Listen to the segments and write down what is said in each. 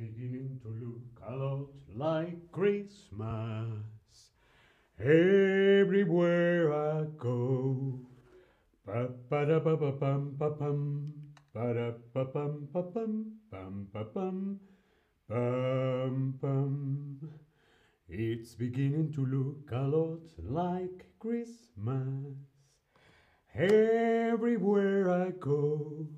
beginning to look a lot like Christmas. Everywhere I go. Pa pa da pa pa pam pa pam. Pa da pa pam pa pam. Pam pa pam. Pam pam. It's beginning to look a lot like Christmas. Everywhere I go.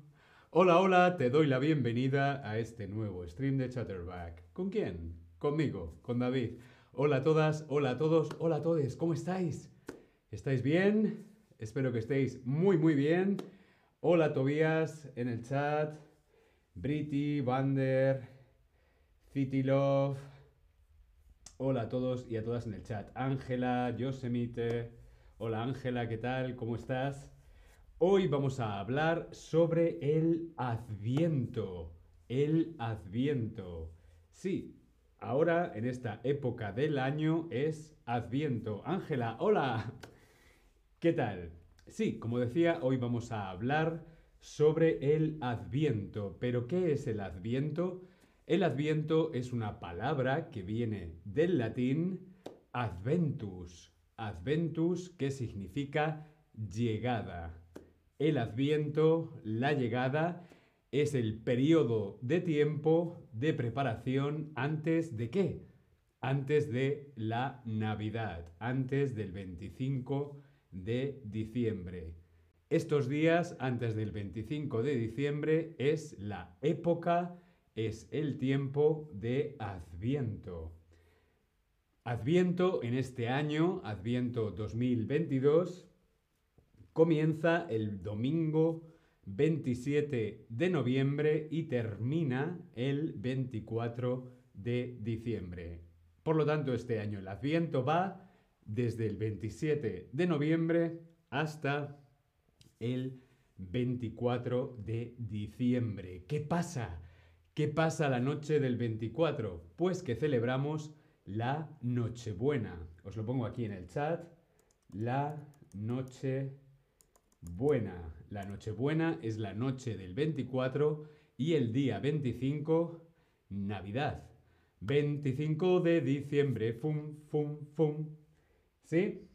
Hola, hola, te doy la bienvenida a este nuevo stream de Chatterback. ¿Con quién? Conmigo, con David. Hola a todas, hola a todos, hola a todos, ¿cómo estáis? ¿Estáis bien? Espero que estéis muy, muy bien. Hola Tobías en el chat, Briti, Vander, City Love. Hola a todos y a todas en el chat. Ángela, Yosemite. Hola Ángela, ¿qué tal? ¿Cómo estás? Hoy vamos a hablar sobre el adviento. El adviento. Sí, ahora en esta época del año es adviento. Ángela, hola. ¿Qué tal? Sí, como decía, hoy vamos a hablar sobre el adviento. Pero ¿qué es el adviento? El adviento es una palabra que viene del latín adventus. Adventus, que significa llegada. El adviento, la llegada, es el periodo de tiempo de preparación antes de qué? Antes de la Navidad, antes del 25 de diciembre. Estos días antes del 25 de diciembre es la época, es el tiempo de Adviento. Adviento en este año, Adviento 2022, comienza el domingo 27 de noviembre y termina el 24 de diciembre. Por lo tanto, este año el Adviento va desde el 27 de noviembre hasta el 24 de diciembre. ¿Qué pasa? ¿Qué pasa la noche del 24? Pues que celebramos la Nochebuena. Os lo pongo aquí en el chat. La Nochebuena buena. La Nochebuena es la noche del 24 y el día 25, Navidad. 25 de diciembre, fum, fum, fum. ¿Sí?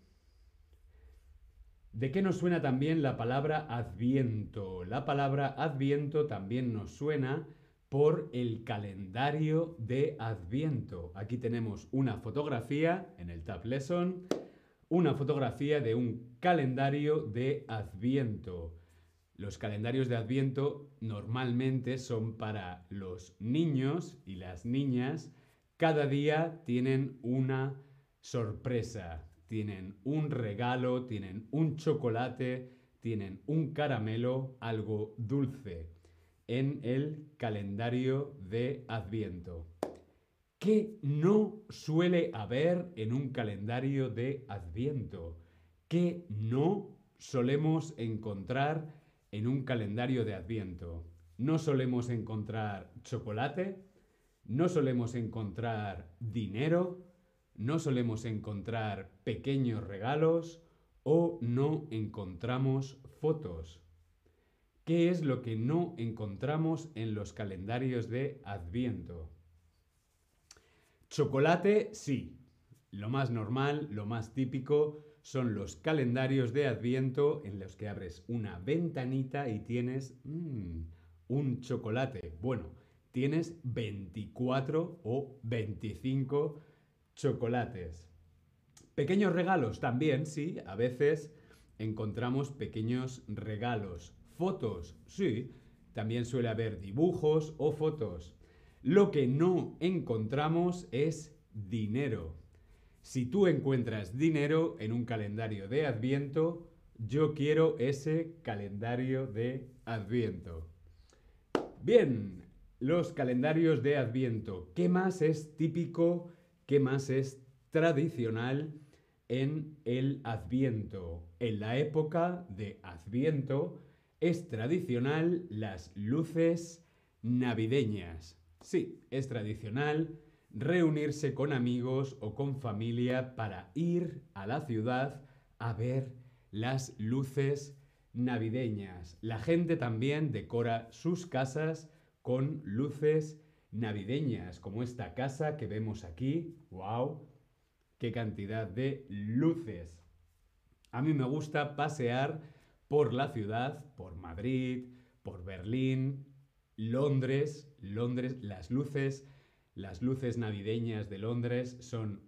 ¿De qué nos suena también la palabra adviento? La palabra adviento también nos suena por el calendario de adviento. Aquí tenemos una fotografía en el Tab Lesson una fotografía de un calendario de Adviento. Los calendarios de Adviento normalmente son para los niños y las niñas. Cada día tienen una sorpresa, tienen un regalo, tienen un chocolate, tienen un caramelo, algo dulce en el calendario de Adviento. ¿Qué no suele haber en un calendario de Adviento? ¿Qué no solemos encontrar en un calendario de Adviento? No solemos encontrar chocolate, no solemos encontrar dinero, no solemos encontrar pequeños regalos o no encontramos fotos. ¿Qué es lo que no encontramos en los calendarios de Adviento? Chocolate, sí. Lo más normal, lo más típico son los calendarios de Adviento en los que abres una ventanita y tienes mmm, un chocolate. Bueno, tienes 24 o 25 chocolates. Pequeños regalos también, sí. A veces encontramos pequeños regalos. Fotos, sí. También suele haber dibujos o fotos. Lo que no encontramos es dinero. Si tú encuentras dinero en un calendario de Adviento, yo quiero ese calendario de Adviento. Bien, los calendarios de Adviento. ¿Qué más es típico? ¿Qué más es tradicional en el Adviento? En la época de Adviento es tradicional las luces navideñas. Sí, es tradicional reunirse con amigos o con familia para ir a la ciudad a ver las luces navideñas. La gente también decora sus casas con luces navideñas, como esta casa que vemos aquí. ¡Wow! ¡Qué cantidad de luces! A mí me gusta pasear por la ciudad, por Madrid, por Berlín, Londres, Londres, las luces, las luces navideñas de Londres son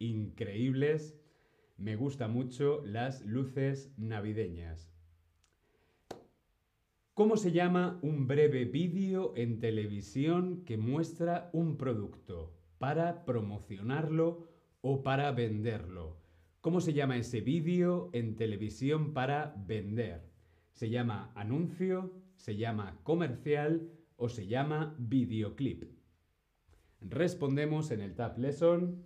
increíbles. Me gusta mucho las luces navideñas. ¿Cómo se llama un breve vídeo en televisión que muestra un producto para promocionarlo o para venderlo? ¿Cómo se llama ese vídeo en televisión para vender? ¿Se llama anuncio? ¿Se llama comercial? ¿O se llama videoclip? Respondemos en el Tab Lesson.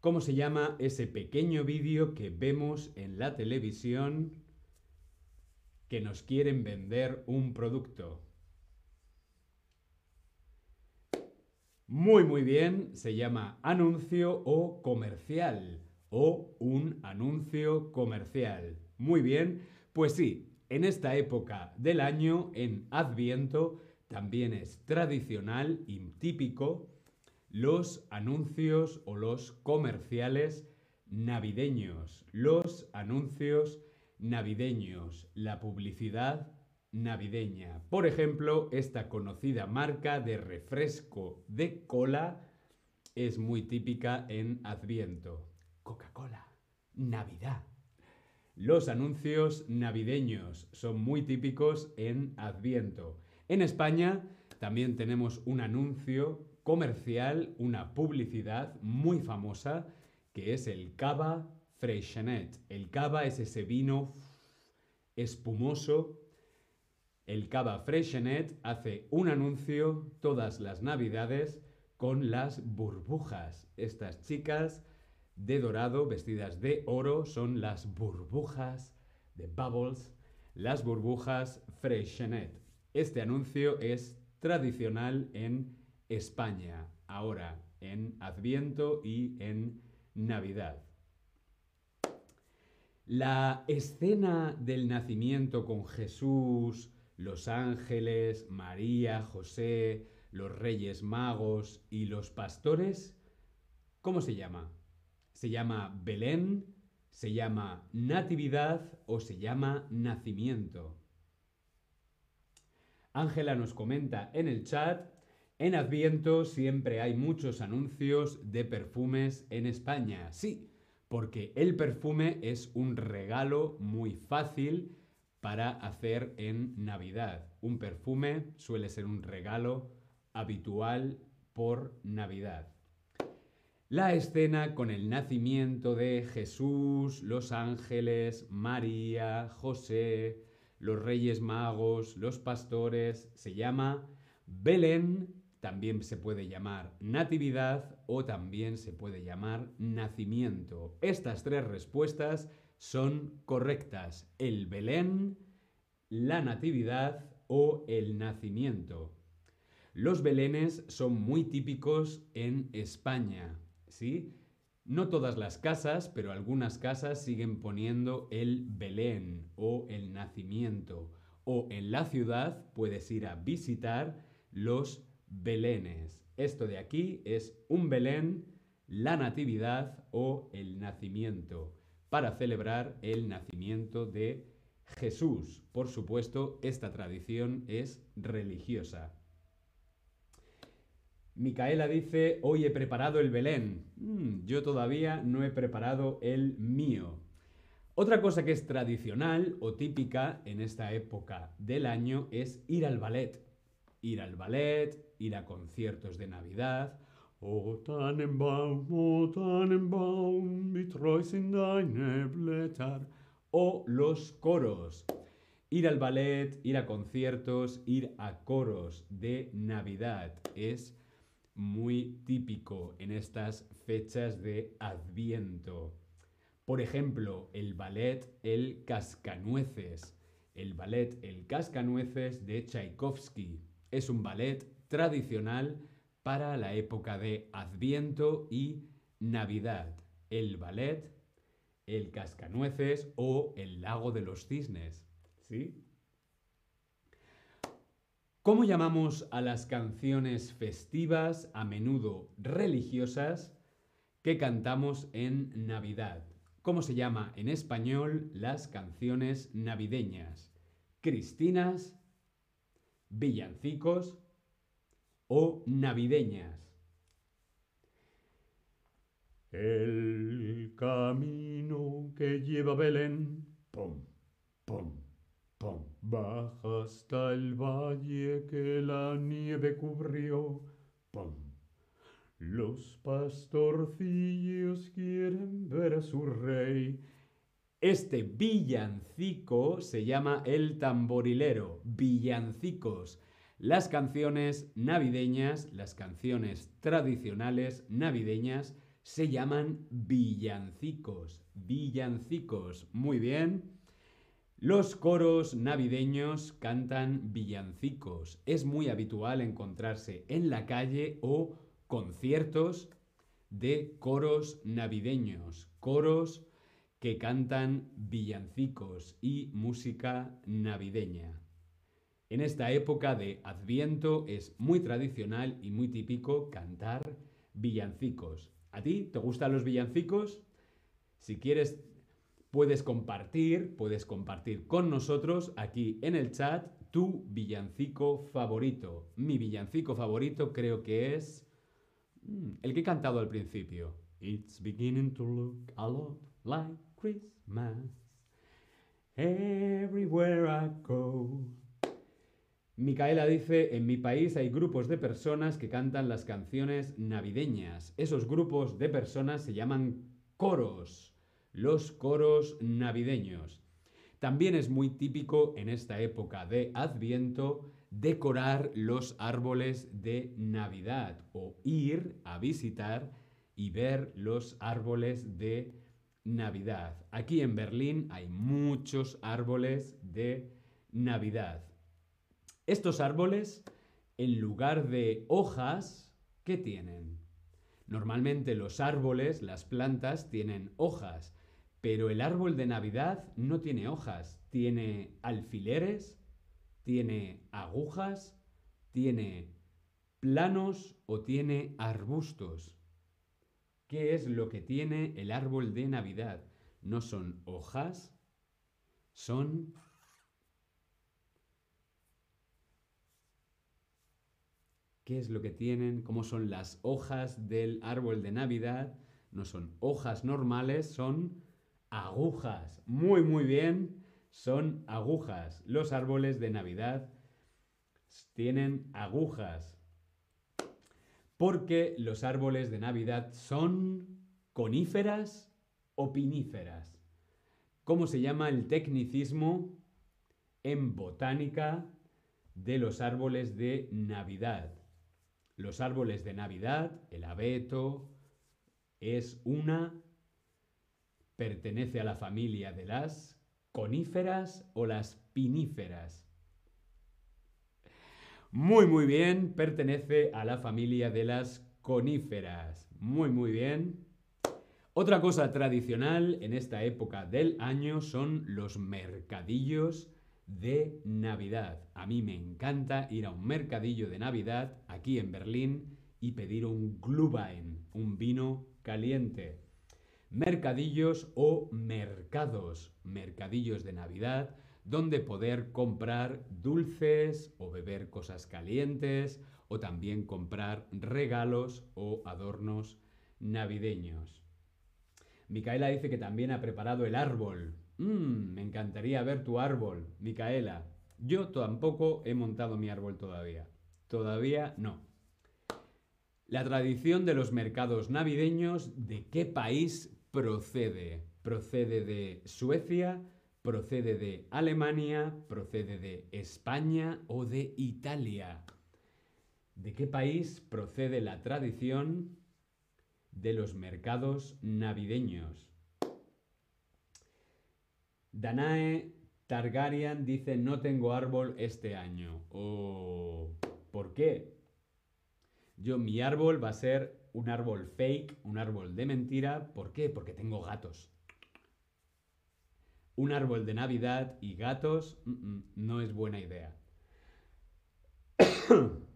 ¿Cómo se llama ese pequeño vídeo que vemos en la televisión que nos quieren vender un producto. Muy muy bien, se llama anuncio o comercial o un anuncio comercial. Muy bien, pues sí, en esta época del año, en Adviento, también es tradicional y típico los anuncios o los comerciales navideños, los anuncios navideños, la publicidad navideña. Por ejemplo, esta conocida marca de refresco de cola es muy típica en Adviento. Coca-Cola, Navidad. Los anuncios navideños son muy típicos en Adviento. En España también tenemos un anuncio comercial, una publicidad muy famosa, que es el Cava Freixenet. El cava es ese vino espumoso. El cava Freixenet hace un anuncio todas las navidades con las burbujas. Estas chicas de dorado, vestidas de oro, son las burbujas de Bubbles, las burbujas Freixenet. Este anuncio es tradicional en España, ahora en Adviento y en Navidad. La escena del nacimiento con Jesús, los ángeles, María, José, los reyes magos y los pastores, ¿cómo se llama? ¿Se llama Belén? ¿Se llama Natividad o se llama Nacimiento? Ángela nos comenta en el chat, en Adviento siempre hay muchos anuncios de perfumes en España. Sí, porque el perfume es un regalo muy fácil para hacer en Navidad. Un perfume suele ser un regalo habitual por Navidad. La escena con el nacimiento de Jesús, los ángeles, María, José, los reyes magos, los pastores, se llama Belén también se puede llamar natividad o también se puede llamar nacimiento. Estas tres respuestas son correctas. El Belén, la natividad o el nacimiento. Los belenes son muy típicos en España, ¿sí? No todas las casas, pero algunas casas siguen poniendo el Belén o el nacimiento. O en la ciudad puedes ir a visitar los belenes. Esto de aquí es un Belén, la Natividad o el nacimiento, para celebrar el nacimiento de Jesús. Por supuesto, esta tradición es religiosa. Micaela dice, hoy he preparado el Belén. Mm, yo todavía no he preparado el mío. Otra cosa que es tradicional o típica en esta época del año es ir al ballet ir al ballet, ir a conciertos de Navidad. O Tannenbaum, o Tannenbaum, in deine Blätter. O los coros. Ir al ballet, ir a conciertos, ir a coros de Navidad es muy típico en estas fechas de Adviento. Por ejemplo, el ballet El Cascanueces. El ballet El Cascanueces de Tchaikovsky es un ballet tradicional para la época de Adviento y Navidad. El ballet, el cascanueces o el lago de los cisnes. ¿Sí? ¿Cómo llamamos a las canciones festivas, a menudo religiosas, que cantamos en Navidad? ¿Cómo se llama en español las canciones navideñas? ¿Cristinas, villancicos o navideñas? El camino que lleva Belén, pom, pom, baja hasta el valle que la nieve cubrió, pom. Los pastorcillos quieren ver a su rey. Este villancico se llama el tamborilero, villancicos. Las canciones navideñas, las canciones tradicionales navideñas, se llaman villancicos. Villancicos. Muy bien. Los coros navideños cantan villancicos. Es muy habitual encontrarse en la calle o conciertos de coros navideños, coros que cantan villancicos y música navideña. En esta época de Adviento es muy tradicional y muy típico cantar villancicos. ¿A ti te gustan los villancicos? Si quieres, puedes compartir, puedes compartir con nosotros aquí en el chat tu villancico favorito. Mi villancico favorito creo que es mm, el que he cantado al principio. It's beginning to look a lot like Christmas. Everywhere I go. Micaela dice, en mi país hay grupos de personas que cantan las canciones navideñas. Esos grupos de personas se llaman coros, los coros navideños. También es muy típico en esta época de Adviento decorar los árboles de Navidad o ir a visitar y ver los árboles de Navidad. Aquí en Berlín hay muchos árboles de Navidad. Estos árboles, en lugar de hojas, ¿qué tienen? Normalmente los árboles, las plantas, tienen hojas, pero el árbol de Navidad no tiene hojas, tiene alfileres, tiene agujas, tiene planos o tiene arbustos. ¿Qué es lo que tiene el árbol de Navidad? No son hojas, son qué es lo que tienen, cómo son las hojas del árbol de Navidad. No son hojas normales, son agujas. Muy, muy bien, son agujas. Los árboles de Navidad tienen agujas. Porque los árboles de Navidad son coníferas o piníferas. ¿Cómo se llama el tecnicismo en botánica de los árboles de Navidad? Los árboles de Navidad, el abeto, es una, pertenece a la familia de las coníferas o las piníferas. Muy, muy bien, pertenece a la familia de las coníferas. Muy, muy bien. Otra cosa tradicional en esta época del año son los mercadillos de Navidad. A mí me encanta ir a un mercadillo de Navidad aquí en Berlín y pedir un Glühwein, un vino caliente. Mercadillos o mercados, mercadillos de Navidad, donde poder comprar dulces o beber cosas calientes o también comprar regalos o adornos navideños. Micaela dice que también ha preparado el árbol. Mmm, me encantaría ver tu árbol, Micaela. Yo tampoco he montado mi árbol todavía. Todavía no. La tradición de los mercados navideños, ¿de qué país procede? ¿Procede de Suecia? ¿Procede de Alemania? ¿Procede de España o de Italia? ¿De qué país procede la tradición de los mercados navideños? Danae Targaryen dice no tengo árbol este año. Oh, ¿Por qué? Yo, mi árbol va a ser un árbol fake, un árbol de mentira. ¿Por qué? Porque tengo gatos. Un árbol de Navidad y gatos mm, mm, no es buena idea.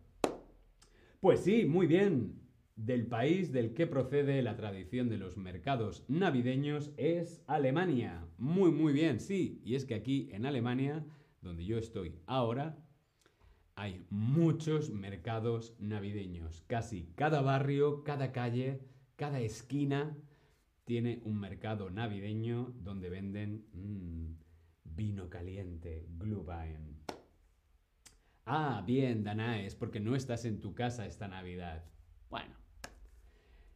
Pues sí, muy bien. Del país del que procede la tradición de los mercados navideños es Alemania. Muy, muy bien, sí. Y es que aquí en Alemania, donde yo estoy ahora, hay muchos mercados navideños. Casi cada barrio, cada calle, cada esquina tiene un mercado navideño donde venden mm, vino caliente, Glühwein. Ah, bien, Danaes, porque no estás en tu casa esta Navidad. Bueno,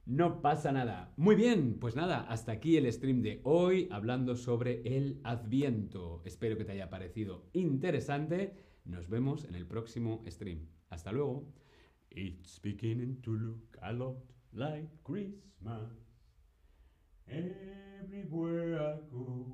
no pasa nada. Muy bien, pues nada, hasta aquí el stream de hoy hablando sobre el Adviento. Espero que te haya parecido interesante. Nos vemos en el próximo stream. Hasta luego. It's beginning to look a lot like Christmas everywhere I go.